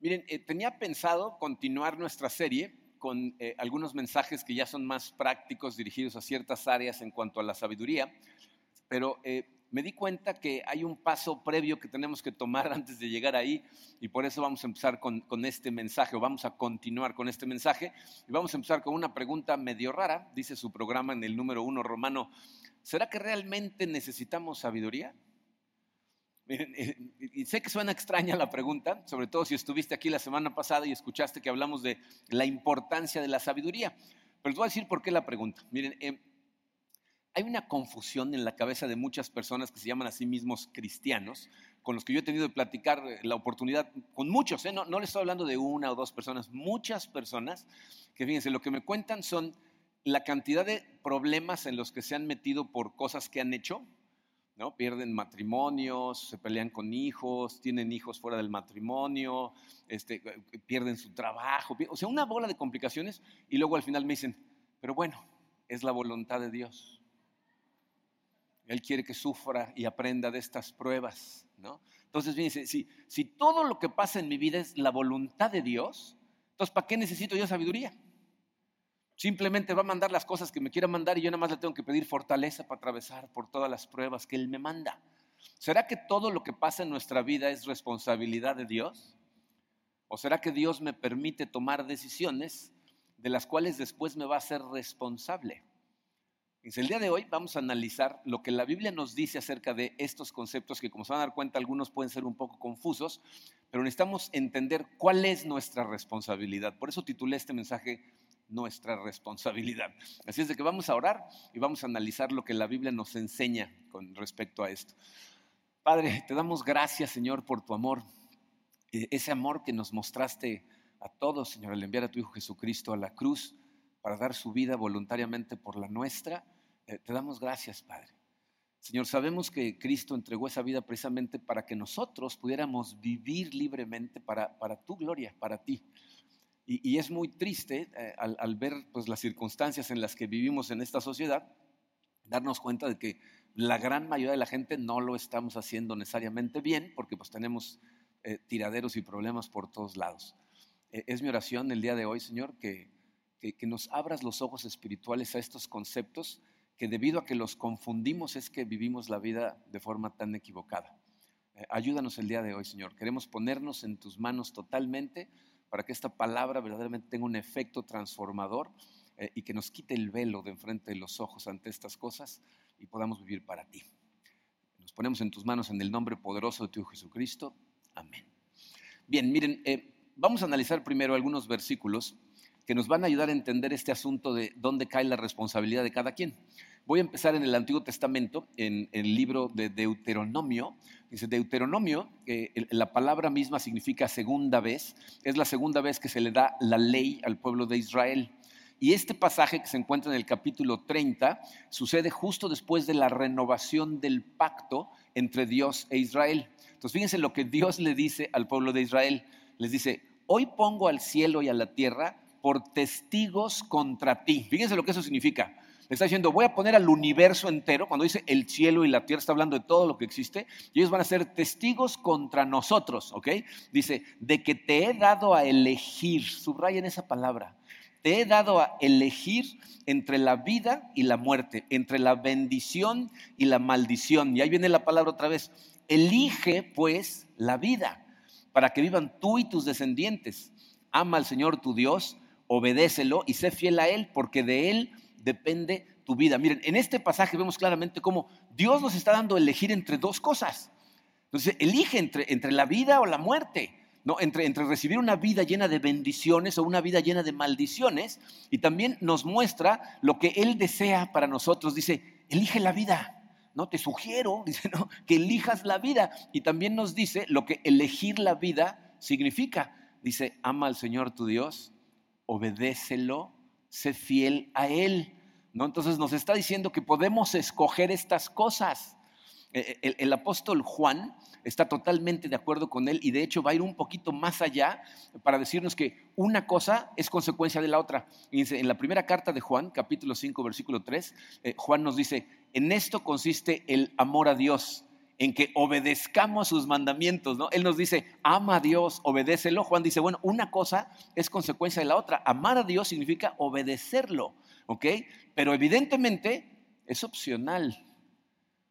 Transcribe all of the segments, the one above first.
Miren, eh, tenía pensado continuar nuestra serie con eh, algunos mensajes que ya son más prácticos dirigidos a ciertas áreas en cuanto a la sabiduría, pero eh, me di cuenta que hay un paso previo que tenemos que tomar antes de llegar ahí y por eso vamos a empezar con, con, este mensaje o vamos a continuar con este mensaje y vamos a empezar con una pregunta medio rara, dice su programa en el número uno romano, ¿será que realmente necesitamos sabiduría? Eh, y sé que suena extraña la pregunta, sobre todo si estuviste aquí la semana pasada y escuchaste que hablamos de la importancia de la sabiduría. Pero les voy a decir por qué la pregunta. Miren, eh, hay una confusión en la cabeza de muchas personas que se llaman a sí mismos cristianos, con los que yo he tenido de platicar eh, la oportunidad, con muchos, no, no les estoy hablando de una o dos personas, muchas personas que fíjense, lo que me cuentan son la cantidad de problemas en los que se han metido por cosas que han hecho, ¿no? Pierden matrimonios, se pelean con hijos, tienen hijos fuera del matrimonio, este, pierden su trabajo, o sea, una bola de complicaciones y luego al final me dicen, pero bueno, es la voluntad de Dios. Él quiere que sufra y aprenda de estas pruebas, ¿no? Entonces, fíjense, si todo lo que pasa en mi vida es la voluntad de Dios, entonces, ¿para qué necesito yo sabiduría? Simplemente va a mandar las cosas que me quiera mandar y yo nada más le tengo que pedir fortaleza para atravesar por todas las pruebas que Él me manda. ¿Será que todo lo que pasa en nuestra vida es responsabilidad de Dios? ¿O será que Dios me permite tomar decisiones de las cuales después me va a hacer responsable? el día de hoy vamos a analizar lo que la Biblia nos dice acerca de estos conceptos que como se van a dar cuenta algunos pueden ser un poco confusos, pero necesitamos entender cuál es nuestra responsabilidad. Por eso titulé este mensaje nuestra responsabilidad. Así es de que vamos a orar y vamos a analizar lo que la Biblia nos enseña con respecto a esto. Padre, te damos gracias, Señor, por tu amor, e, ese amor que nos mostraste a todos, Señor, al enviar a tu Hijo Jesucristo a la cruz para dar su vida voluntariamente por la nuestra. Eh, te damos gracias, Padre. Señor, sabemos que Cristo entregó esa vida precisamente para que nosotros pudiéramos vivir libremente para, para tu gloria, para ti. Y, es muy triste eh, al, ver pues, las circunstancias en las que vivimos en esta sociedad, darnos cuenta de que la gran mayoría de la gente no lo estamos haciendo necesariamente bien, porque pues tenemos eh, tiraderos y problemas por todos lados. E, es mi oración el día de hoy, Señor, que, que, nos abras los ojos espirituales a estos conceptos que debido a que los confundimos es que vivimos la vida de forma tan equivocada. Eh, ayúdanos el día de hoy, Señor. Queremos ponernos en tus manos totalmente para que esta palabra verdaderamente tenga un efecto transformador eh, y que nos quite el velo de enfrente de los ojos ante estas cosas y podamos vivir para ti. Nos ponemos en tus manos en el nombre poderoso de tu Jesucristo. Amén. Bien, miren, eh, vamos a analizar primero algunos versículos que nos van a ayudar a entender este asunto de dónde cae la responsabilidad de cada quien. Voy a empezar en el Antiguo Testamento, en, el libro de Deuteronomio. Dice Deuteronomio, la palabra misma significa segunda vez, es la segunda vez que se le da la ley al pueblo de Israel. Y este pasaje que se encuentra en el capítulo 30 sucede justo después de la renovación del pacto entre Dios e Israel. Entonces fíjense lo que Dios le dice al pueblo de Israel. Les dice, hoy pongo al cielo y a la tierra por testigos contra ti. Fíjense lo que eso significa está diciendo, voy a poner al universo entero, cuando dice el cielo y la tierra, está hablando de todo lo que existe, y ellos van a ser testigos contra nosotros, ¿ok? Dice, de que te he dado a elegir, subrayen esa palabra, te he dado a elegir entre la vida y la muerte, entre la bendición y la maldición. Y ahí viene la palabra otra vez, elige pues la vida, para que vivan tú y tus descendientes. Ama al Señor tu Dios, obedécelo y sé fiel a Él, porque de Él depende tu vida. Miren, en este pasaje vemos claramente cómo Dios nos está dando elegir entre dos cosas. Entonces, elige entre, entre la vida o la muerte. ¿no? Entre, entre, recibir una vida llena de bendiciones o una vida llena de maldiciones, y también nos muestra lo que Él desea para nosotros. Dice, elige la vida. No te sugiero, dice, no, que elijas la vida. Y también nos dice lo que elegir la vida significa. Dice, ama al Señor tu Dios, obedécelo sé fiel a Él. Entonces nos está diciendo que podemos escoger estas cosas. E, e, el, apóstol Juan está totalmente de acuerdo con él y de hecho va a ir un poquito más allá para decirnos que una cosa es consecuencia de la otra. en la primera carta de Juan, capítulo 5, versículo 3, eh, Juan nos dice, en esto consiste el amor a Dios, en que obedezcamos sus mandamientos. Él nos dice, ama a Dios, obedécelo. Juan dice, bueno, una cosa es consecuencia de la otra. Amar a Dios significa obedecerlo, ¿ok? Pero evidentemente es opcional.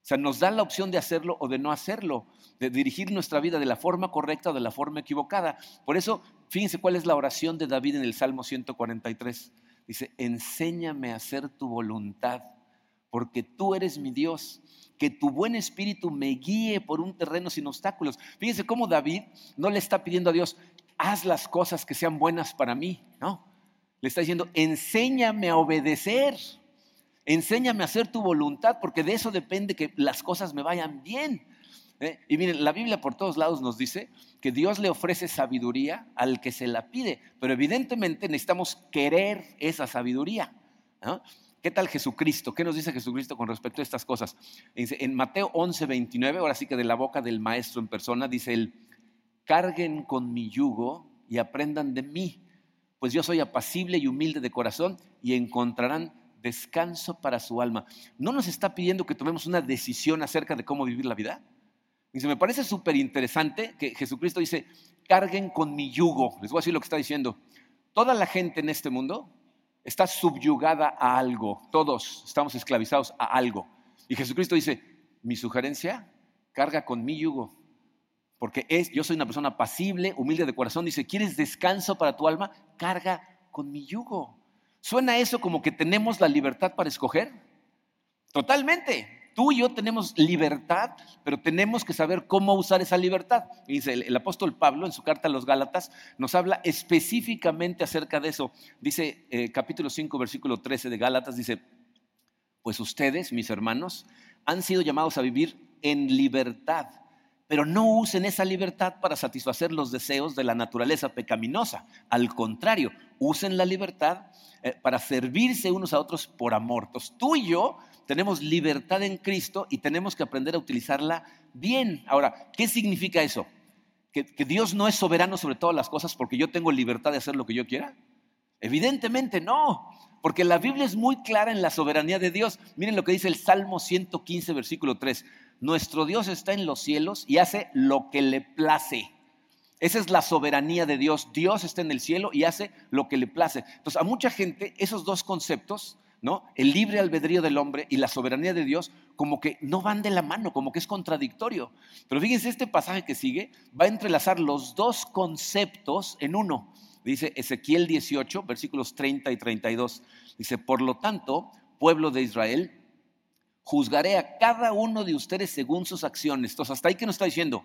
O sea, nos da la opción de hacerlo o de no hacerlo, de dirigir nuestra vida de la forma correcta o de la forma equivocada. Por eso, fíjense cuál es la oración de David en el Salmo 143. Dice, enséñame a hacer tu voluntad, porque tú eres mi Dios que tu buen espíritu me guíe por un terreno sin obstáculos. Fíjense cómo David no le está pidiendo a Dios, haz las cosas que sean buenas para mí, no. Le está diciendo, enséñame a obedecer, enséñame a hacer tu voluntad, porque de eso depende que las cosas me vayan bien. ¿eh? Y miren, la Biblia por todos lados nos dice que Dios le ofrece sabiduría al que se la pide, pero evidentemente necesitamos querer esa sabiduría. ¿Qué tal Jesucristo? ¿Qué nos dice Jesucristo con respecto a estas cosas? En Mateo 11, 29, ahora sí que de la boca del maestro en persona, dice él, carguen con mi yugo y aprendan de mí, pues yo soy apacible y humilde de corazón y encontrarán descanso para su alma. ¿No nos está pidiendo que tomemos una decisión acerca de cómo vivir la vida? Dice, me parece súper interesante que Jesucristo dice, carguen con mi yugo. Les voy a decir lo que está diciendo. Toda la gente en este mundo está subyugada a algo. Todos estamos esclavizados a algo. Y Jesucristo dice, mi sugerencia, carga con mi yugo. Porque es, yo soy una persona pasible, humilde de corazón. Dice, ¿quieres descanso para tu alma? Carga con mi yugo. ¿Suena eso como que tenemos la libertad para escoger? Totalmente. Tú y yo tenemos libertad, pero tenemos que saber cómo usar esa libertad. dice el, apóstol Pablo en su carta a los Gálatas nos habla específicamente acerca de eso. Dice eh, capítulo 5, versículo 13 de Gálatas, dice, pues ustedes, mis hermanos, han sido llamados a vivir en libertad, pero no usen esa libertad para satisfacer los deseos de la naturaleza pecaminosa. Al contrario, usen la libertad eh, para servirse unos a otros por amor. Tú y yo tenemos libertad en Cristo y tenemos que aprender a utilizarla bien. Ahora, ¿qué significa eso? ¿Que, Dios no es soberano sobre todas las cosas porque yo tengo libertad de hacer lo que yo quiera? Evidentemente no, porque la Biblia es muy clara en la soberanía de Dios. Miren lo que dice el Salmo 115, versículo 3. Nuestro Dios está en los cielos y hace lo que le place. Esa es la soberanía de Dios. Dios está en el cielo y hace lo que le place. Entonces, a mucha gente esos dos conceptos ¿no? El libre albedrío del hombre y la soberanía de Dios como que no van de la mano, como que es contradictorio. Pero fíjense, este pasaje que sigue va a entrelazar los dos conceptos en uno. Dice Ezequiel 18, versículos 30 y 32. Dice, por lo tanto, pueblo de Israel, juzgaré a cada uno de ustedes según sus acciones. Entonces, hasta ahí que nos está diciendo,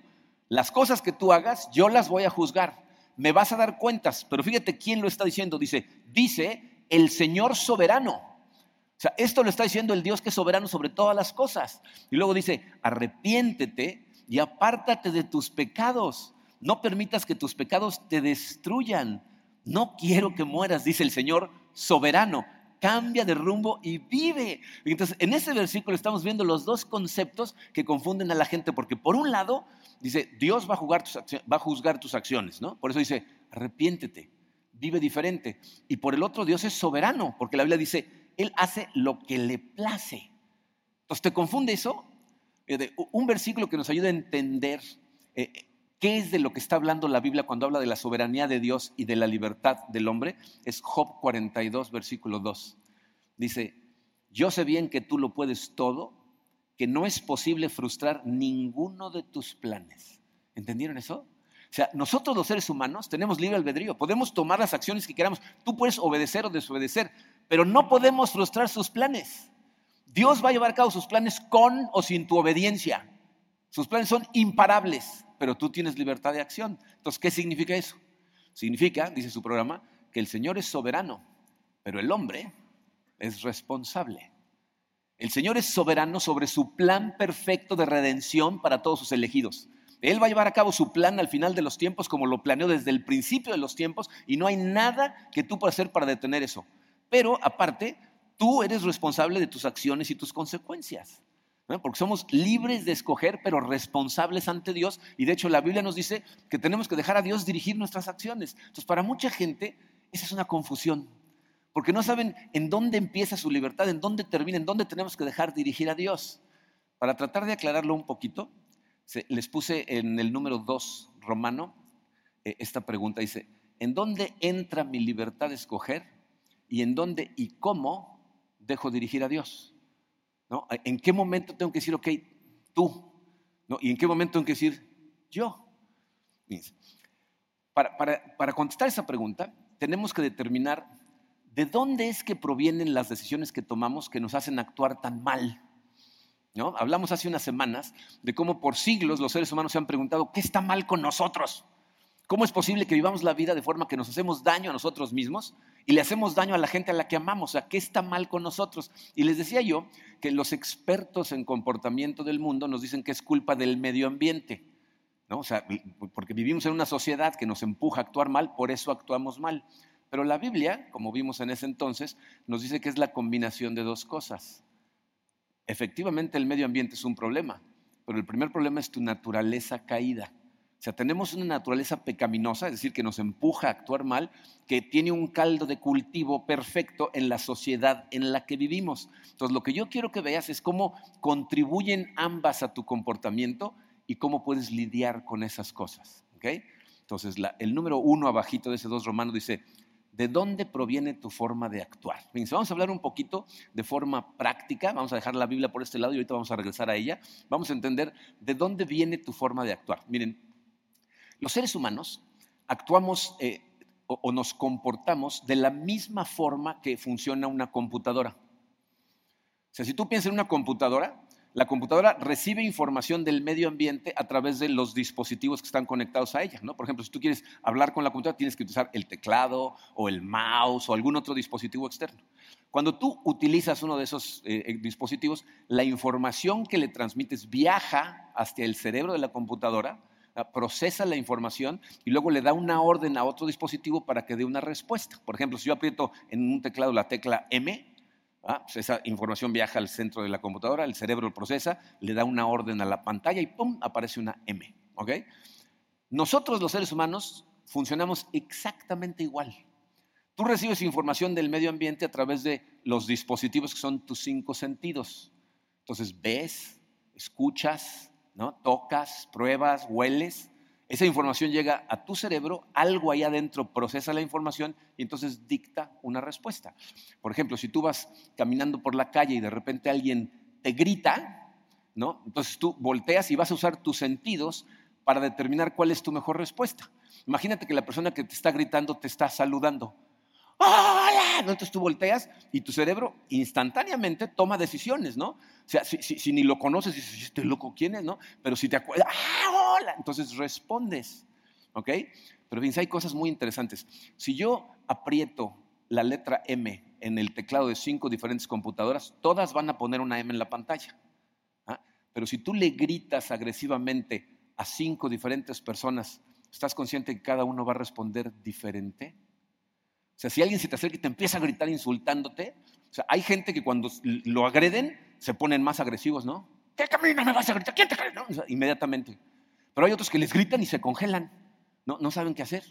las cosas que tú hagas, yo las voy a juzgar. Me vas a dar cuentas. Pero fíjate quién lo está diciendo. Dice, dice el Señor soberano. O sea, esto lo está diciendo el Dios que es soberano sobre todas las cosas. Y luego dice, arrepiéntete y apártate de tus pecados. No permitas que tus pecados te destruyan. No quiero que mueras, dice el Señor soberano. Cambia de rumbo y vive. Entonces, en ese versículo estamos viendo los dos conceptos que confunden a la gente, porque por un lado dice, Dios va a, tus va a juzgar tus acciones, ¿no? Por eso dice, arrepiéntete, vive diferente. Y por el otro, Dios es soberano, porque la Biblia dice, él hace lo que le place. Entonces, ¿te confunde eso? Un versículo que nos ayuda a entender eh, qué es de lo que está hablando la Biblia cuando habla de la soberanía de Dios y de la libertad del hombre es Job 42, versículo 2. Dice, yo sé bien que tú lo puedes todo, que no es posible frustrar ninguno de tus planes. ¿Entendieron eso? O sea, nosotros los seres humanos tenemos libre albedrío, podemos tomar las acciones que queramos. Tú puedes obedecer o desobedecer, pero no podemos frustrar sus planes. Dios va a llevar a cabo sus planes con o sin tu obediencia. Sus planes son imparables, pero tú tienes libertad de acción. Entonces, ¿qué significa eso? Significa, dice su programa, que el Señor es soberano, pero el hombre es responsable. El Señor es soberano sobre su plan perfecto de redención para todos sus elegidos. Él va a llevar a cabo su plan al final de los tiempos como lo planeó desde el principio de los tiempos y no hay nada que tú puedas hacer para detener eso. Pero aparte, tú eres responsable de tus acciones y tus consecuencias. Porque somos libres de escoger, pero responsables ante Dios. Y de hecho la Biblia nos dice que tenemos que dejar a Dios dirigir nuestras acciones. Entonces, para mucha gente, esa es una confusión. Porque no saben en dónde empieza su libertad, en dónde termina, en dónde tenemos que dejar dirigir a Dios. Para tratar de aclararlo un poquito, les puse en el número 2 romano eh, esta pregunta. Dice, ¿en dónde entra mi libertad de escoger? ¿Y en dónde y cómo dejo dirigir a Dios? ¿No? ¿En qué momento tengo que decir, ok, tú? ¿No? ¿Y en qué momento tengo que decir, yo? Para, para, contestar esa pregunta, tenemos que determinar de dónde es que provienen las decisiones que tomamos que nos hacen actuar tan mal. ¿No? Hablamos hace unas semanas de cómo por siglos los seres humanos se han preguntado, ¿qué está mal con nosotros? ¿Cómo es posible que vivamos la vida de forma que nos hacemos daño a nosotros mismos y le hacemos daño a la gente a la que amamos? Sea, ¿qué está mal con nosotros? Y les decía yo que los expertos en comportamiento del mundo nos dicen que es culpa del medio ambiente. ¿no? O sea, porque vivimos en una sociedad que nos empuja a actuar mal, por eso actuamos mal. Pero la Biblia, como vimos en ese entonces, nos dice que es la combinación de dos cosas. Efectivamente, el medio ambiente es un problema, pero el primer problema es tu naturaleza caída. O sea, tenemos una naturaleza pecaminosa, es decir, que nos empuja a actuar mal, que tiene un caldo de cultivo perfecto en la sociedad en la que vivimos. Entonces, lo que yo quiero que veas es cómo contribuyen ambas a tu comportamiento y cómo puedes lidiar con esas cosas. Entonces, el número uno abajito de ese dos romano dice, ¿de dónde proviene tu forma de actuar? vamos a hablar un poquito de forma práctica, vamos a dejar la Biblia por este lado y ahorita vamos a regresar a ella. Vamos a entender de dónde viene tu forma de actuar. Miren, los seres humanos actuamos eh, o nos comportamos de la misma forma que funciona una computadora. O sea, si tú piensas en una computadora, la computadora recibe información del medio ambiente a través de los dispositivos que están conectados a ella. ¿no? Por ejemplo, si tú quieres hablar con la computadora, tienes que utilizar el teclado o el mouse o algún otro dispositivo externo. Cuando tú utilizas uno de esos eh, eh, dispositivos, la información que le transmites viaja hacia el cerebro de la computadora, procesa la información y luego le da una orden a otro dispositivo para que dé una respuesta. Por ejemplo, si yo aprieto en un teclado la tecla M, Ah, pues esa información viaja al centro de la computadora, el cerebro lo procesa, le da una orden a la pantalla y ¡pum! aparece una M. Nosotros los seres humanos funcionamos exactamente igual. Tú recibes información del medio ambiente a través de los dispositivos que son tus cinco sentidos. Entonces ves, escuchas, ¿no? tocas, pruebas, hueles esa información llega a tu cerebro, algo ahí adentro procesa la información y entonces dicta una respuesta. Por ejemplo, si tú vas caminando por la calle y de repente alguien te grita, ¿no? Entonces tú volteas y vas a usar tus sentidos para determinar cuál es tu mejor respuesta. Imagínate que la persona que te está gritando te está saludando. ¡Hola! Entonces tú volteas y tu cerebro instantáneamente toma decisiones, ¿no? O sea, si, ni lo conoces, dices, este loco, ¿quién es, no? Pero si te acuerdas, ¡ah, hola! Entonces respondes, ¿ok? Pero fíjense, hay cosas muy interesantes. Si yo aprieto la letra M en el teclado de cinco diferentes computadoras, todas van a poner una M en la pantalla. ¿ah? Pero si tú le gritas agresivamente a cinco diferentes personas, ¿estás consciente que cada uno va a responder diferente? O sea, si alguien se te acerca y te empieza a gritar insultándote, o sea, hay gente que cuando lo agreden se ponen más agresivos, ¿no? ¿Qué camino me vas a gritar? ¿Quién te cree? inmediatamente. Pero hay otros que les gritan y se congelan, ¿no? No saben qué hacer.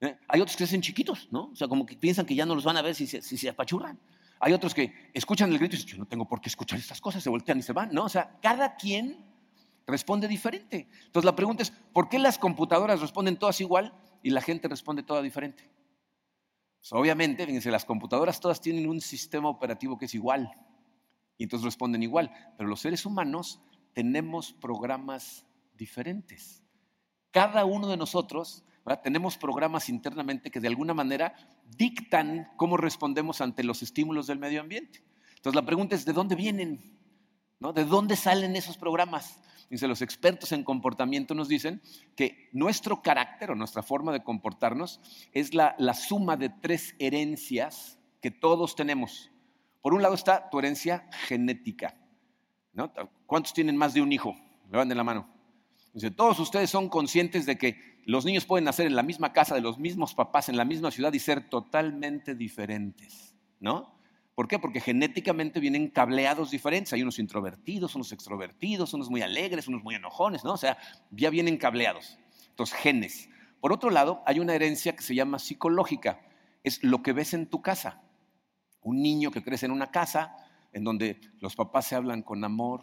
¿eh? Hay otros que se hacen chiquitos, ¿no? O sea, como que piensan que ya no los van a ver si se, si se apachurran. Hay otros que escuchan el grito y dicen, yo no tengo por qué escuchar estas cosas, se voltean y se van, ¿no? O sea, cada quien responde diferente. Entonces la pregunta es, ¿por qué las computadoras responden todas igual y la gente responde toda diferente? Pues, obviamente, fíjense, las computadoras todas tienen un sistema operativo que es igual y entonces responden igual, pero los seres humanos tenemos programas diferentes. Cada uno de nosotros tenemos programas internamente que de alguna manera dictan cómo respondemos ante los estímulos del medio ambiente. Entonces la pregunta es, ¿de dónde vienen? ¿No? ¿De dónde salen esos programas? Dice, los expertos en comportamiento nos dicen que nuestro carácter o nuestra forma de comportarnos es la, suma de tres herencias que todos tenemos. Por un lado está tu herencia genética. ¿Cuántos tienen más de un hijo? Levanten la mano. Dice, todos ustedes son conscientes de que los niños pueden nacer en la misma casa de los mismos papás, en la misma ciudad y ser totalmente diferentes, ¿no? ¿Por qué? Porque genéticamente vienen cableados diferentes. Hay unos introvertidos, unos extrovertidos, unos muy alegres, unos muy enojones, ¿no? O sea, ya vienen cableados. Entonces, genes. Por otro lado, hay una herencia que se llama psicológica. Es lo que ves en tu casa. Un niño que crece en una casa en donde los papás se hablan con amor,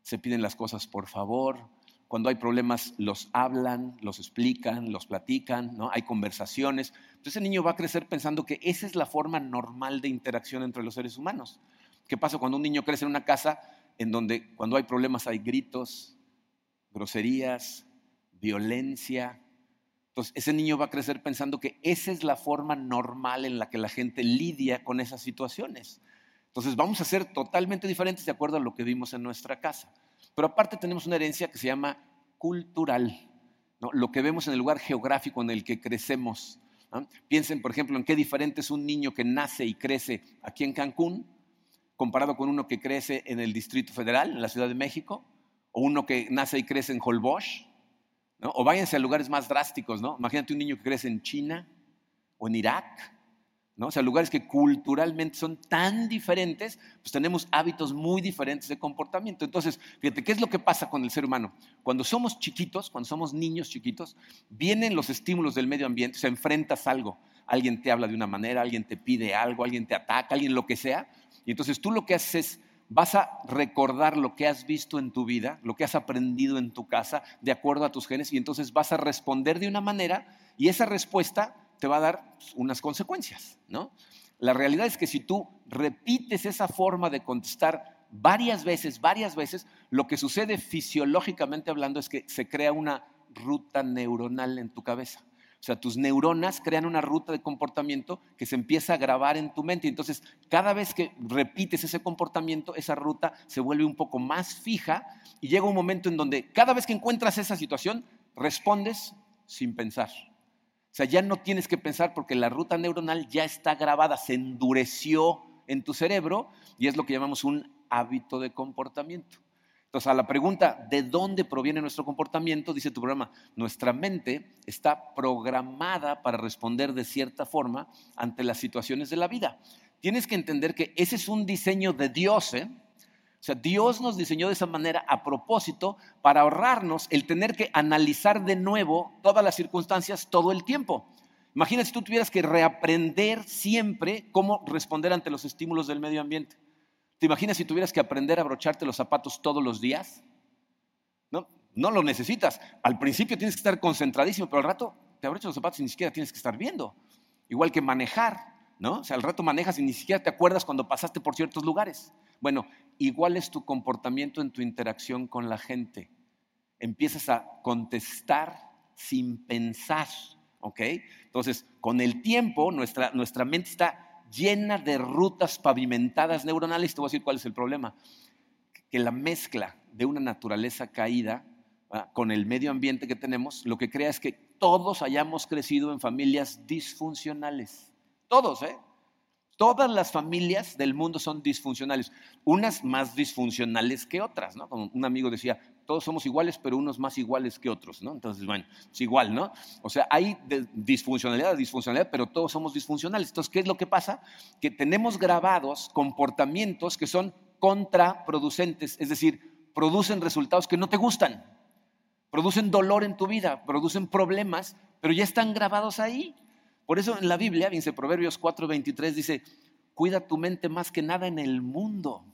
se piden las cosas por favor, cuando hay problemas los hablan, los explican, los platican, ¿no? hay conversaciones. Entonces el niño va a crecer pensando que esa es la forma normal de interacción entre los seres humanos. ¿Qué pasa cuando un niño crece en una casa en donde cuando hay problemas hay gritos, groserías, violencia? Entonces ese niño va a crecer pensando que esa es la forma normal en la que la gente lidia con esas situaciones. Entonces vamos a ser totalmente diferentes de acuerdo a lo que vimos en nuestra casa. Pero aparte tenemos una herencia que se llama cultural, lo que vemos en el lugar geográfico en el que crecemos. Piensen, por ejemplo, en qué diferente es un niño que nace y crece aquí en Cancún comparado con uno que crece en el Distrito Federal, en la Ciudad de México, o uno que nace y crece en Holbox, o váyanse a lugares más drásticos, ¿no? Imagínate un niño que crece en China o en Irak, ¿no? O sea, lugares que culturalmente son tan diferentes, pues tenemos hábitos muy diferentes de comportamiento. Entonces, fíjate, ¿qué es lo que pasa con el ser humano? Cuando somos chiquitos, cuando somos niños chiquitos, vienen los estímulos del medio ambiente, se enfrentas algo, alguien te habla de una manera, alguien te pide algo, alguien te ataca, alguien lo que sea, y entonces tú lo que haces es, vas a recordar lo que has visto en tu vida, lo que has aprendido en tu casa, de acuerdo a tus genes, y entonces vas a responder de una manera, y esa respuesta te va a dar unas consecuencias, ¿no? La realidad es que si tú repites esa forma de contestar varias veces, varias veces, lo que sucede fisiológicamente hablando es que se crea una ruta neuronal en tu cabeza. O sea, tus neuronas crean una ruta de comportamiento que se empieza a grabar en tu mente. Entonces, cada vez que repites ese comportamiento, esa ruta se vuelve un poco más fija y llega un momento en donde cada vez que encuentras esa situación, respondes sin pensar. O sea, ya no tienes que pensar porque la ruta neuronal ya está grabada, se endureció en tu cerebro y es lo que llamamos un hábito de comportamiento. Entonces, a la pregunta, ¿de dónde proviene nuestro comportamiento? Dice tu programa, nuestra mente está programada para responder de cierta forma ante las situaciones de la vida. Tienes que entender que ese es un diseño de Dios, ¿eh? Sea, Dios nos diseñó de esa manera a propósito para ahorrarnos el tener que analizar de nuevo todas las circunstancias todo el tiempo. Imagínate si tú tuvieras que reaprender siempre cómo responder ante los estímulos del medio ambiente. ¿Te imaginas si tuvieras que aprender a abrocharte los zapatos todos los días? No, no lo necesitas. Al principio tienes que estar concentradísimo, pero al rato te abrochas los zapatos y ni siquiera tienes que estar viendo. Igual que manejar, ¿no? O sea, al rato manejas y ni siquiera te acuerdas cuando pasaste por ciertos lugares. Bueno, igual es tu comportamiento en tu interacción con la gente. Empiezas a contestar sin pensar, ¿ok? Entonces, con el tiempo, nuestra, nuestra mente está llena de rutas pavimentadas neuronales. Te voy a decir cuál es el problema. Que la mezcla de una naturaleza caída con el medio ambiente que tenemos, lo que crea es que todos hayamos crecido en familias disfuncionales. Todos, ¿eh? Todas las familias del mundo son disfuncionales, unas más disfuncionales que otras, ¿no? Como un amigo decía, todos somos iguales, pero unos más iguales que otros, ¿no? Entonces, bueno, es igual, ¿no? O sea, hay disfuncionalidad, disfuncionalidad, pero todos somos disfuncionales. Entonces, ¿qué es lo que pasa? Que tenemos grabados comportamientos que son contraproducentes, es decir, producen resultados que no te gustan, producen dolor en tu vida, producen problemas, pero ya están grabados ahí. Por eso en la Biblia, dice Proverbios 4:23, dice, cuida tu mente más que nada en el mundo,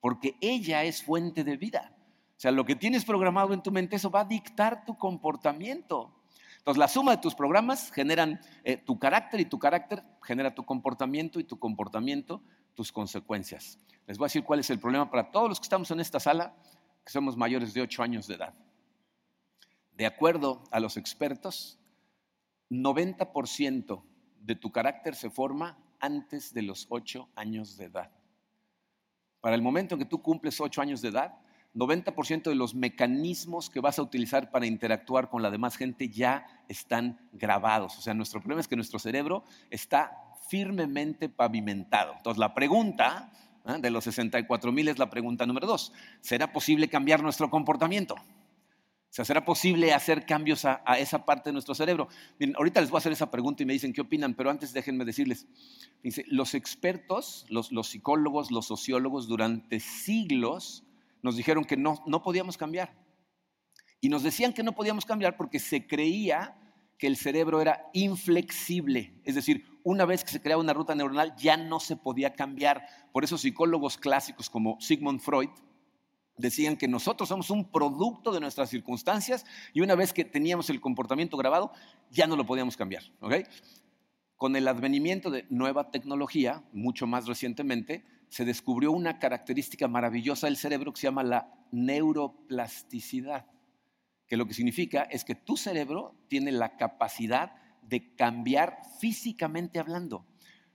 porque ella es fuente de vida. O sea, lo que tienes programado en tu mente, eso va a dictar tu comportamiento. Entonces, la suma de tus programas generan eh, tu carácter y tu carácter genera tu comportamiento y tu comportamiento tus consecuencias. Les voy a decir cuál es el problema para todos los que estamos en esta sala, que somos mayores de 8 años de edad. De acuerdo a los expertos, 90% de tu carácter se forma antes de los 8 años de edad. Para el momento en que tú cumples 8 años de edad, 90% de los mecanismos que vas a utilizar para interactuar con la demás gente ya están grabados. O sea, nuestro problema es que nuestro cerebro está firmemente pavimentado. Entonces, la pregunta ¿eh? de los 64 mil es la pregunta número dos. ¿Será posible cambiar nuestro comportamiento? Sea, ¿será posible hacer cambios a, esa parte de nuestro cerebro? Ahorita les voy a hacer esa pregunta y me dicen qué opinan, pero antes déjenme decirles, los expertos, los, psicólogos, los sociólogos durante siglos nos dijeron que no, no podíamos cambiar. Y nos decían que no podíamos cambiar porque se creía que el cerebro era inflexible, es decir, una vez que se creaba una ruta neuronal ya no se podía cambiar. Por eso psicólogos clásicos como Sigmund Freud Decían que nosotros somos un producto de nuestras circunstancias y una vez que teníamos el comportamiento grabado, ya no lo podíamos cambiar. Con el advenimiento de nueva tecnología, mucho más recientemente, se descubrió una característica maravillosa del cerebro que se llama la neuroplasticidad, que lo que significa es que tu cerebro tiene la capacidad de cambiar físicamente hablando.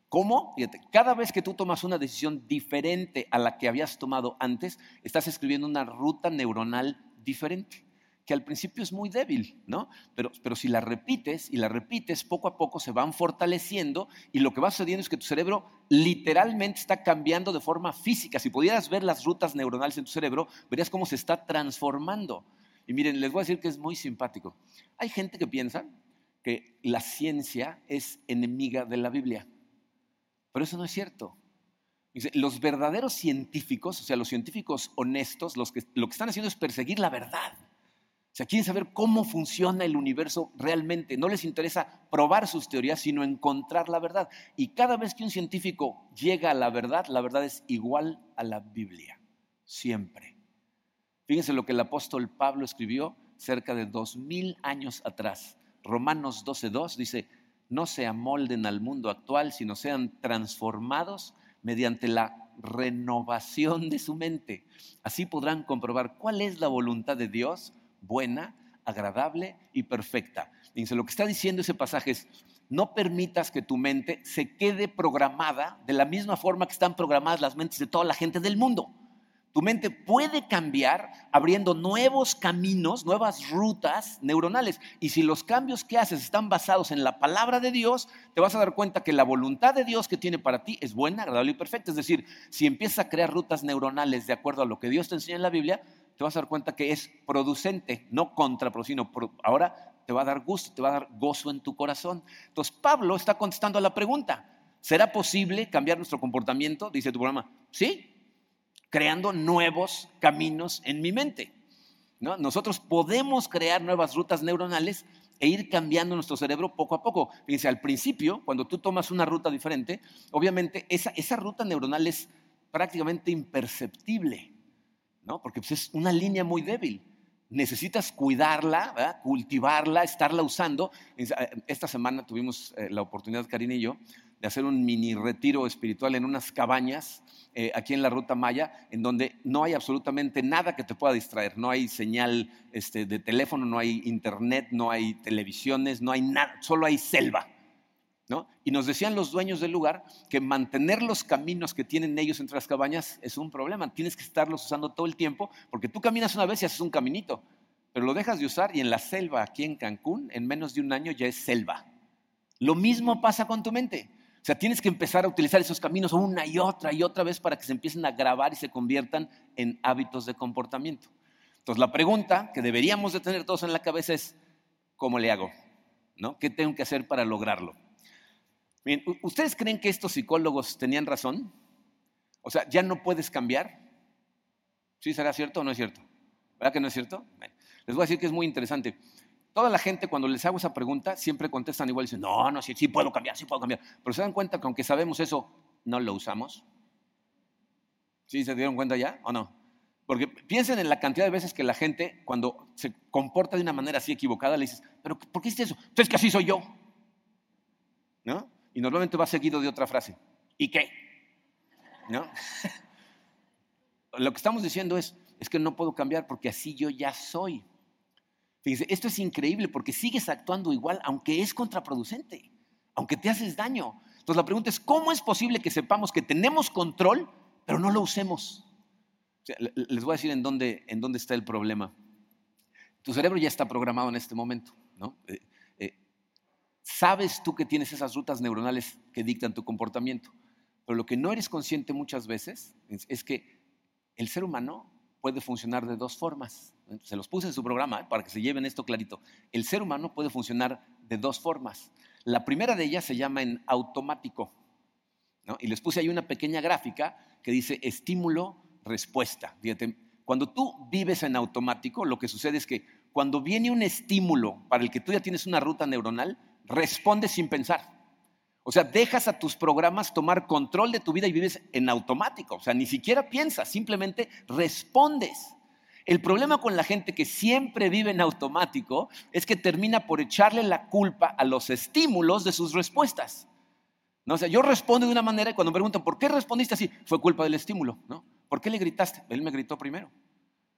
¿Cómo? Fíjate, cada vez que tú tomas una decisión diferente a la que habías tomado antes, estás escribiendo una ruta neuronal diferente, que al principio es muy débil, ¿no? Pero, pero si la repites y la repites, poco a poco se van fortaleciendo y lo que va sucediendo es que tu cerebro literalmente está cambiando de forma física. Si pudieras ver las rutas neuronales en tu cerebro, verías cómo se está transformando. Y miren, les voy a decir que es muy simpático. Hay gente que piensa que la ciencia es enemiga de la Biblia. Pero eso no es cierto. los verdaderos científicos, o sea, los científicos honestos, los que, lo que están haciendo es perseguir la verdad. O sea, quieren saber cómo funciona el universo realmente. No les interesa probar sus teorías, sino encontrar la verdad. Y cada vez que un científico llega a la verdad, la verdad es igual a la Biblia. Siempre. Fíjense lo que el apóstol Pablo escribió cerca de dos mil años atrás. Romanos 12.2 dice, no se amolden al mundo actual, sino sean transformados mediante la renovación de su mente. Así podrán comprobar cuál es la voluntad de Dios, buena, agradable y perfecta. Dice, lo que está diciendo ese pasaje es, no permitas que tu mente se quede programada de la misma forma que están programadas las mentes de toda la gente del mundo. Tu mente puede cambiar abriendo nuevos caminos, nuevas rutas neuronales. Y si los cambios que haces están basados en la palabra de Dios, te vas a dar cuenta que la voluntad de Dios que tiene para ti es buena, agradable y perfecta. Es decir, si empiezas a crear rutas neuronales de acuerdo a lo que Dios te enseña en la Biblia, te vas a dar cuenta que es producente, no contraproducente. Ahora te va a dar gusto, te va a dar gozo en tu corazón. Entonces Pablo está contestando a la pregunta, ¿será posible cambiar nuestro comportamiento? Dice tu programa, sí, creando nuevos caminos en mi mente. ¿no? Nosotros podemos crear nuevas rutas neuronales e ir cambiando nuestro cerebro poco a poco. Fíjense, al principio, cuando tú tomas una ruta diferente, obviamente esa, esa ruta neuronal es prácticamente imperceptible, ¿no? porque pues, es una línea muy débil. Necesitas cuidarla, cultivarla, estarla usando. Esta semana tuvimos eh, la oportunidad, Karina y yo, de hacer un mini retiro espiritual en unas cabañas eh, aquí en la Ruta Maya, en donde no hay absolutamente nada que te pueda distraer. No hay señal este, de teléfono, no hay internet, no hay televisiones, no hay nada, solo hay selva. ¿no? Y nos decían los dueños del lugar que mantener los caminos que tienen ellos entre las cabañas es un problema. Tienes que estarlos usando todo el tiempo, porque tú caminas una vez y haces un caminito, pero lo dejas de usar y en la selva aquí en Cancún, en menos de un año ya es selva. Lo mismo pasa con tu mente. Sea, tienes que empezar a utilizar esos caminos una y otra y otra vez para que se empiecen a grabar y se conviertan en hábitos de comportamiento. Entonces, la pregunta que deberíamos de tener todos en la cabeza es, ¿cómo le hago? ¿No? ¿Qué tengo que hacer para lograrlo? ¿ustedes creen que estos psicólogos tenían razón? O sea, ¿ya no puedes cambiar? ¿Sí será cierto o no es cierto? ¿Verdad que no es cierto? les voy a decir que es muy interesante. Toda la gente cuando les hago esa pregunta siempre contestan igual y dicen, no, no, sí, sí puedo cambiar, sí puedo cambiar. Pero se dan cuenta que aunque sabemos eso, no lo usamos. ¿Sí se dieron cuenta ya o no? Porque piensen en la cantidad de veces que la gente cuando se comporta de una manera así equivocada le dices, pero ¿por qué hiciste eso? Pues que así soy yo. ¿No? Y normalmente va seguido de otra frase. ¿Y qué? ¿No? Lo que estamos diciendo es, es que no puedo cambiar porque así yo ya soy esto es increíble porque sigues actuando igual, aunque es contraproducente, aunque te haces daño. Entonces la pregunta es, ¿cómo es posible que sepamos que tenemos control, pero no lo usemos? les voy a decir en dónde, en dónde está el problema. Tu cerebro ya está programado en este momento, ¿no? Eh, eh, sabes tú que tienes esas rutas neuronales que dictan tu comportamiento, pero lo que no eres consciente muchas veces es que el ser humano puede funcionar de dos formas. Se los puse en su programa ¿eh? para que se lleven esto clarito. El ser humano puede funcionar de dos formas. La primera de ellas se llama en automático. Y les puse ahí una pequeña gráfica que dice estímulo-respuesta. Fíjate, cuando tú vives en automático, lo que sucede es que cuando viene un estímulo para el que tú ya tienes una ruta neuronal, respondes sin pensar. O sea, dejas a tus programas tomar control de tu vida y vives en automático. O sea, ni siquiera piensas, simplemente respondes. El problema con la gente que siempre vive en automático es que termina por echarle la culpa a los estímulos de sus respuestas. ¿No? O sea, yo respondo de una manera y cuando me preguntan, ¿por qué respondiste así? Fue culpa del estímulo. ¿no? ¿Por qué le gritaste? Él me gritó primero.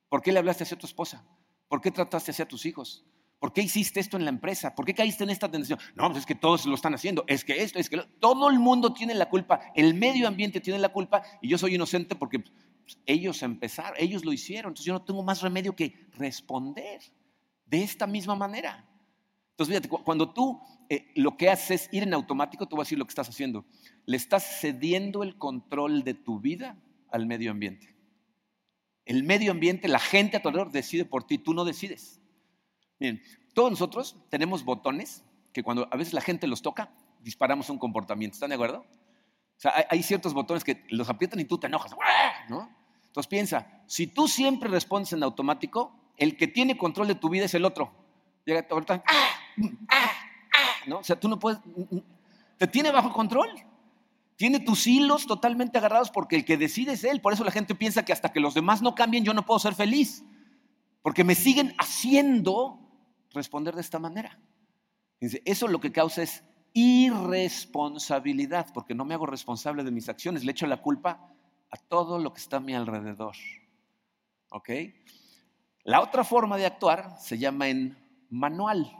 ¿Por qué le hablaste hacia tu esposa? ¿Por qué trataste hacia tus hijos? ¿Por qué hiciste esto en la empresa? ¿Por qué caíste en esta tensión? No, pues es que todos lo están haciendo. Es que esto, es que todo el mundo tiene la culpa. El medio ambiente tiene la culpa y yo soy inocente porque pues, ellos empezaron, ellos lo hicieron. Entonces yo no tengo más remedio que responder de esta misma manera. Entonces, fíjate, cuando tú eh, lo que haces es ir en automático, tú vas a decir lo que estás haciendo. Le estás cediendo el control de tu vida al medio ambiente. El medio ambiente, la gente a tu alrededor decide por ti, tú no decides. Miren, todos nosotros tenemos botones que cuando a veces la gente los toca, disparamos un comportamiento. ¿Están de acuerdo? O sea, hay, ciertos botones que los aprietan y tú te enojas. ¿no? Entonces piensa, si tú siempre respondes en automático, el que tiene control de tu vida es el otro. Llega ¡ah! ¡ah! ¡ah! ¿no? O sea, tú no puedes, te tiene bajo control. Tiene tus hilos totalmente agarrados porque el que decide es él. Por eso la gente piensa que hasta que los demás no cambien yo no puedo ser feliz. Porque me siguen haciendo responder de esta manera. Eso lo que causa es irresponsabilidad, porque no me hago responsable de mis acciones, le echo la culpa a todo lo que está a mi alrededor. ¿Ok? La otra forma de actuar se llama en manual.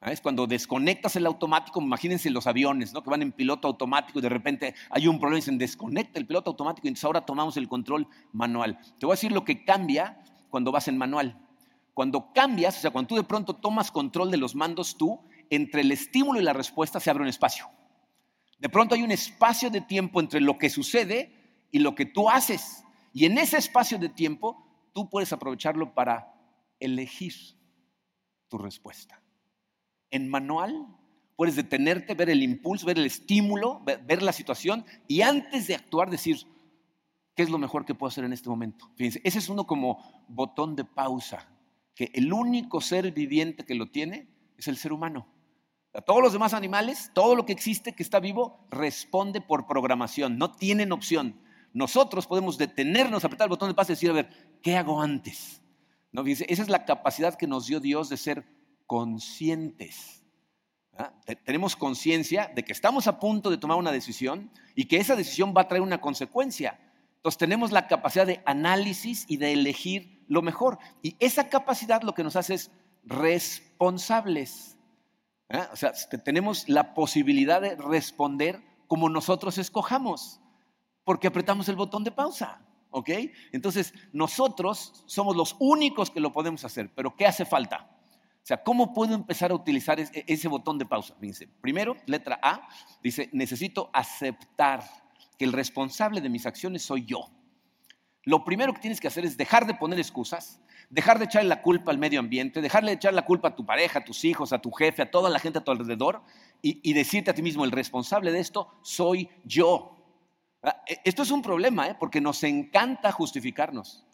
¿Ah? Es cuando desconectas el automático, imagínense los aviones, ¿no? Que van en piloto automático y de repente hay un problema y dicen desconecta el piloto automático y entonces ahora tomamos el control manual. Te voy a decir lo que cambia cuando vas en manual. Cuando cambias, o sea, cuando tú de pronto tomas control de los mandos tú, entre el estímulo y la respuesta se abre un espacio. De pronto hay un espacio de tiempo entre lo que sucede y lo que tú haces. Y en ese espacio de tiempo tú puedes aprovecharlo para elegir tu respuesta. En manual puedes detenerte, ver el impulso, ver el estímulo, ver, la situación y antes de actuar decir, ¿qué es lo mejor que puedo hacer en este momento? Fíjense, ese es uno como botón de pausa que el único ser viviente que lo tiene es el ser humano. todos los demás animales, todo lo que existe que está vivo, responde por programación, no tienen opción. Nosotros podemos detenernos, apretar el botón de paz y decir, a ver, ¿qué hago antes? ¿No? Esa es la capacidad que nos dio Dios de ser conscientes. Tenemos conciencia de que estamos a punto de tomar una decisión y que esa decisión va a traer una consecuencia. Entonces tenemos la capacidad de análisis y de elegir lo mejor. Y esa capacidad lo que nos hace es responsables. ¿eh? O sea, tenemos la posibilidad de responder como nosotros escojamos, porque apretamos el botón de pausa. ¿Ok? Entonces, nosotros somos los únicos que lo podemos hacer, pero ¿qué hace falta? O sea, ¿cómo puedo empezar a utilizar ese botón de pausa? Fíjense, primero, letra A, dice, necesito aceptar que el responsable de mis acciones soy yo lo primero que tienes que hacer es dejar de poner excusas, dejar de echarle la culpa al medio ambiente, dejarle de echar la culpa a tu pareja, a tus hijos, a tu jefe, a toda la gente a tu alrededor y, decirte a ti mismo, el responsable de esto soy yo. Ah, e, esto es un problema, ¿eh? porque nos encanta justificarnos,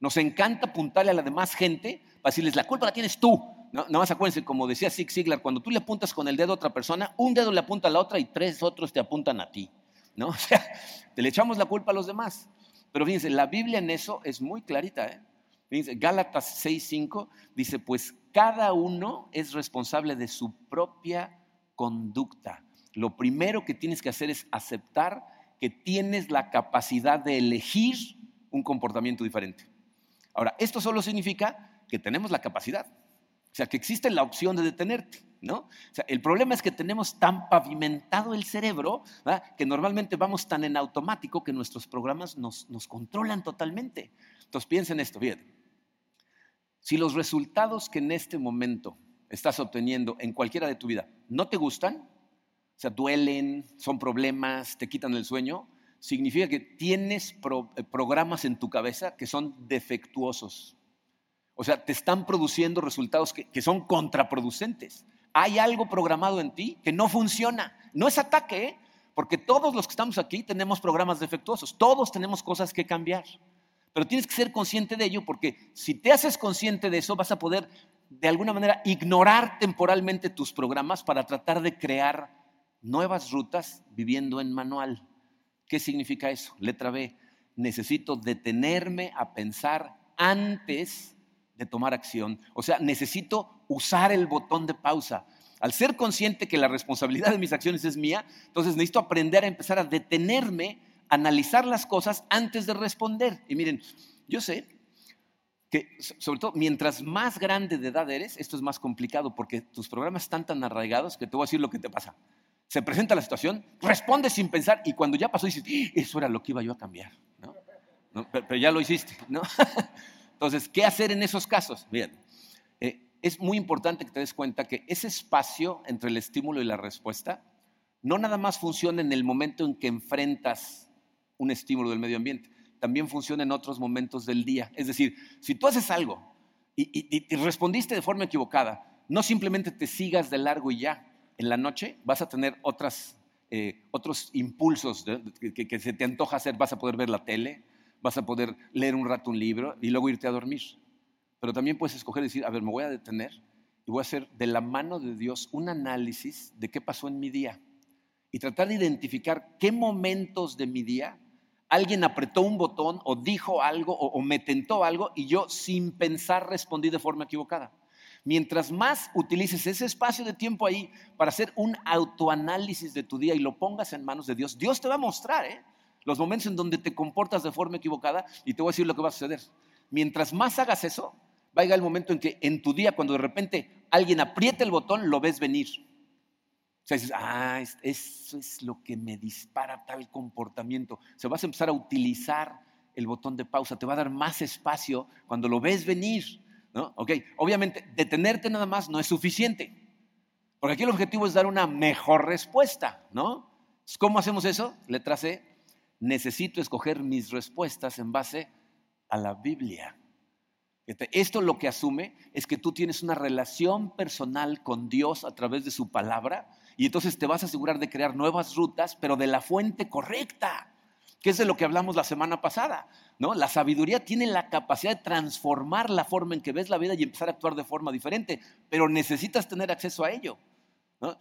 nos encanta apuntarle a la demás gente para decirles, la culpa la tienes tú. No, no más acuérdense, como decía Zig Ziglar, cuando tú le apuntas con el dedo a otra persona, un dedo le apunta a la otra y tres otros te apuntan a ti. ¿no? O sea, te le echamos la culpa a los demás. Pero fíjense, la Biblia en eso es muy clarita. ¿eh? Fíjense, Gálatas 6.5 dice, pues cada uno es responsable de su propia conducta. Lo primero que tienes que hacer es aceptar que tienes la capacidad de elegir un comportamiento diferente. Ahora, esto solo significa que tenemos la capacidad, o sea, que existe la opción de detenerte. ¿No? O sea, el problema es que tenemos tan pavimentado el cerebro que normalmente vamos tan en automático que nuestros programas nos, nos controlan totalmente. Entonces piensen esto, bien. Si los resultados que en este momento estás obteniendo en cualquiera de tu vida no te gustan, o sea, duelen, son problemas, te quitan el sueño, significa que tienes eh, programas en tu cabeza que son defectuosos. O sea, te están produciendo resultados que, que son contraproducentes hay algo programado en ti que no funciona. No es ataque, ¿eh? porque todos los que estamos aquí tenemos programas defectuosos, todos tenemos cosas que cambiar. Pero tienes que ser consciente de ello porque si te haces consciente de eso vas a poder de alguna manera ignorar temporalmente tus programas para tratar de crear nuevas rutas viviendo en manual. ¿Qué significa eso? Letra B, necesito detenerme a pensar antes de tomar acción. O sea, necesito usar el botón de pausa. Al ser consciente que la responsabilidad de mis acciones es mía, entonces necesito aprender a empezar a detenerme, analizar las cosas antes de responder. Y miren, yo sé que sobre todo mientras más grande de edad eres, esto es más complicado porque tus programas están tan arraigados que te voy a decir lo que te pasa. Se presenta la situación, responde sin pensar y cuando ya pasó dices, ¡Ah! eso era lo que iba yo a cambiar. Pero, ya lo hiciste. ¿no? Entonces, ¿qué hacer en esos casos? Bien, eh, es muy importante que te des cuenta que ese espacio entre el estímulo y la respuesta no nada más funciona en el momento en que enfrentas un estímulo del medio ambiente también funciona en otros momentos del día. Es decir, si tú haces algo y, respondiste de forma equivocada, no simplemente te sigas de largo y ya. En la noche vas a tener otras, eh, otros impulsos que, se te antoja hacer. Vas a poder ver la tele, vas a poder leer un rato un libro y luego irte a dormir. Pero también puedes escoger decir, a ver, me voy a detener y voy a hacer de la mano de Dios un análisis de qué pasó en mi día y tratar de identificar qué momentos de mi día alguien apretó un botón o dijo algo o, me tentó algo y yo sin pensar respondí de forma equivocada. Mientras más utilices ese espacio de tiempo ahí para hacer un autoanálisis de tu día y lo pongas en manos de Dios, Dios te va a mostrar ¿eh? los momentos en donde te comportas de forma equivocada y te voy a decir lo que va a suceder. Mientras más hagas eso, va a el momento en que en tu día, cuando de repente alguien apriete el botón, lo ves venir. O sea, dices, ah, eso es lo que me dispara tal comportamiento. O sea, vas a empezar a utilizar el botón de pausa, te va a dar más espacio cuando lo ves venir. ¿no? Ok, obviamente, detenerte nada más no es suficiente. Porque aquí el objetivo es dar una mejor respuesta, ¿no? ¿Cómo hacemos eso? Letra C, necesito escoger mis respuestas en base a la Biblia. Esto lo que asume es que tú tienes una relación personal con Dios a través de su palabra y entonces te vas a asegurar de crear nuevas rutas, pero de la fuente correcta, que es de lo que hablamos la semana pasada. ¿no? La sabiduría tiene la capacidad de transformar la forma en que ves la vida y empezar a actuar de forma diferente, pero necesitas tener acceso a ello.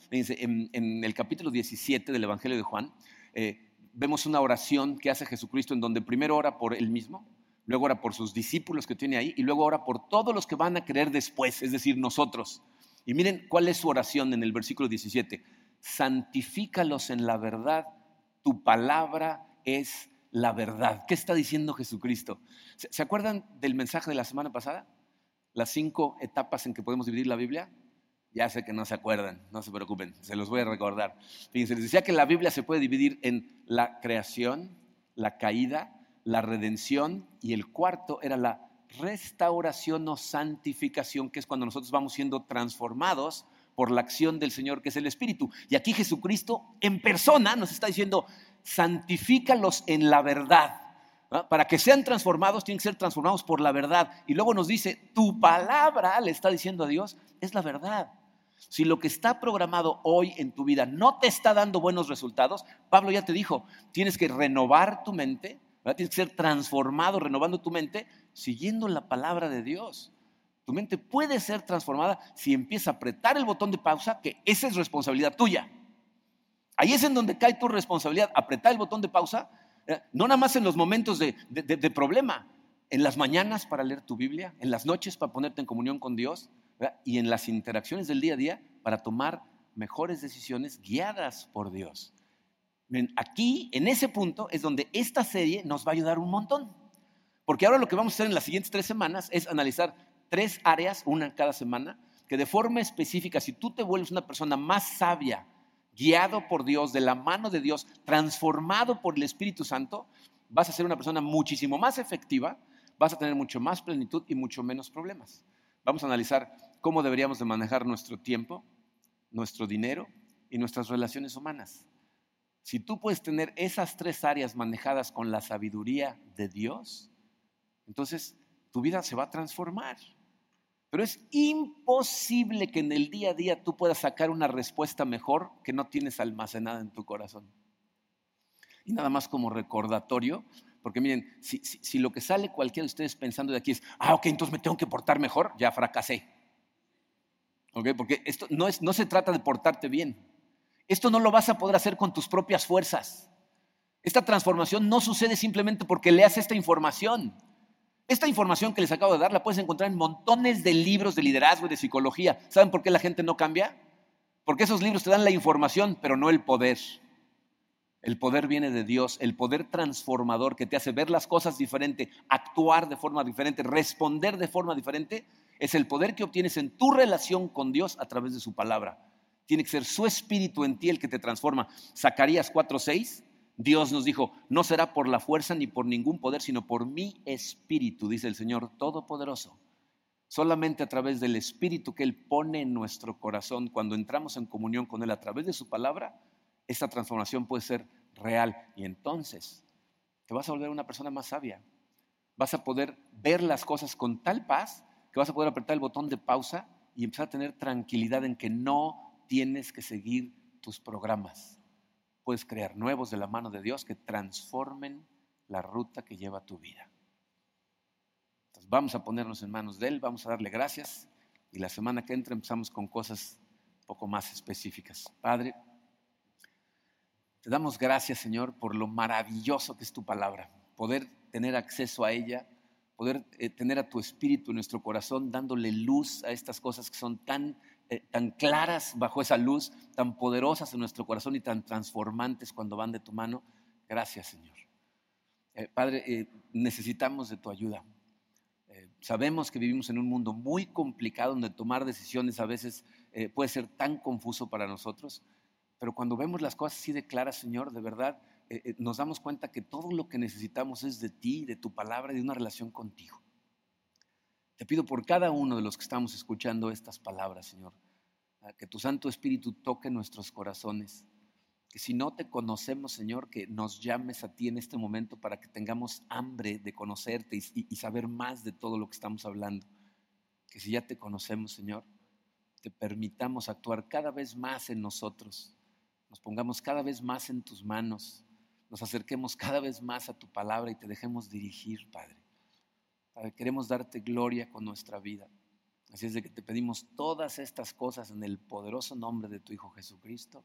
en, el capítulo 17 del Evangelio de Juan, eh, vemos una oración que hace Jesucristo en donde primero ora por él mismo, luego ora por sus discípulos que tiene ahí y luego ora por todos los que van a creer después, es decir, nosotros. Y miren cuál es su oración en el versículo 17. Santifícalos en la verdad, tu palabra es la verdad. ¿Qué está diciendo Jesucristo? ¿Se acuerdan del mensaje de la semana pasada? Las cinco etapas en que podemos dividir la Biblia. Ya sé que no se acuerdan, no se preocupen, se los voy a recordar. Fíjense, les decía que la Biblia se puede dividir en la creación, la caída, la redención y el cuarto era la restauración o santificación, que es cuando nosotros vamos siendo transformados por la acción del Señor, que es el Espíritu. Y aquí Jesucristo en persona nos está diciendo, santifícalos en la verdad. Para que sean transformados, tienen que ser transformados por la verdad. Y luego nos dice, tu palabra, le está diciendo a Dios, es la verdad. Si lo que está programado hoy en tu vida no te está dando buenos resultados, Pablo ya te dijo, tienes que renovar tu mente, tienes que ser transformado, renovando tu mente siguiendo la palabra de Dios. Tu mente puede ser transformada si empieza a apretar el botón de pausa, que esa es responsabilidad tuya. Ahí es en donde cae tu responsabilidad, apretar el botón de pausa, eh, no nada más en los momentos de, problema, en las mañanas para leer tu Biblia, en las noches para ponerte en comunión con Dios y en las interacciones del día a día para tomar mejores decisiones guiadas por Dios. Aquí, en ese punto, es donde esta serie nos va a ayudar un montón. Porque ahora lo que vamos a hacer en las siguientes tres semanas es analizar tres áreas, una cada semana, que de forma específica, si tú te vuelves una persona más sabia, guiado por Dios, de la mano de Dios, transformado por el Espíritu Santo, vas a ser una persona muchísimo más efectiva, vas a tener mucho más plenitud y mucho menos problemas. Vamos a analizar cómo deberíamos de manejar nuestro tiempo, nuestro dinero y nuestras relaciones humanas. Si tú puedes tener esas tres áreas manejadas con la sabiduría de Dios, entonces tu vida se va a transformar. Pero es imposible que en el día a día tú puedas sacar una respuesta mejor que no tienes almacenada en tu corazón. Y nada más como recordatorio, porque miren, si, lo que sale cualquiera de ustedes pensando de aquí es, ah, ok, entonces me tengo que portar mejor, ya fracasé. ¿Ok? Porque esto no, es, no se trata de portarte bien, Esto no lo vas a poder hacer con tus propias fuerzas. Esta transformación no sucede simplemente porque leas esta información. Esta información que les acabo de dar la puedes encontrar en montones de libros de liderazgo y de psicología. ¿Saben por qué la gente no cambia? Porque esos libros te dan la información, pero no el poder. El poder viene de Dios, el poder transformador que te hace ver las cosas diferente, actuar de forma diferente, responder de forma diferente, es el poder que obtienes en tu relación con Dios a través de su palabra. Tiene que ser su espíritu en ti el que te transforma. Zacarías 4:6, Dios nos dijo, no será por la fuerza ni por ningún poder, sino por mi espíritu, dice el Señor Todopoderoso. Solamente a través del espíritu que Él pone en nuestro corazón, cuando entramos en comunión con Él a través de su palabra, esta transformación puede ser real. Y entonces te vas a volver una persona más sabia. Vas a poder ver las cosas con tal paz que vas a poder apretar el botón de pausa y empezar a tener tranquilidad en que no tienes que seguir tus programas. Puedes crear nuevos de la mano de Dios que transformen la ruta que lleva tu vida. Entonces vamos a ponernos en manos de Él, vamos a darle gracias y la semana que entra empezamos con cosas un poco más específicas. Padre, te damos gracias, Señor, por lo maravilloso que es tu palabra, poder tener acceso a ella, poder eh, tener a tu espíritu en nuestro corazón, dándole luz a estas cosas que son tan, eh, tan claras bajo esa luz, tan poderosas en nuestro corazón y tan transformantes cuando van de tu mano. Gracias, Señor. Eh, Padre, necesitamos de tu ayuda. sabemos que vivimos en un mundo muy complicado donde tomar decisiones a veces puede ser tan confuso para nosotros. Pero cuando vemos las cosas así de claras, Señor, de verdad, eh, eh, nos damos cuenta que todo lo que necesitamos es de ti, de tu palabra de una relación contigo. Te pido por cada uno de los que estamos escuchando estas palabras, Señor, que tu Santo Espíritu toque nuestros corazones. Que si no te conocemos, Señor, que nos llames a ti en este momento para que tengamos hambre de conocerte y saber más de todo lo que estamos hablando. Que si ya te conocemos, Señor, te permitamos actuar cada vez más en nosotros nos pongamos cada vez más en tus manos, nos acerquemos cada vez más a tu palabra y te dejemos dirigir. Padre, queremos darte gloria con nuestra vida. Así es de que te pedimos todas estas cosas en el poderoso nombre de tu Hijo Jesucristo.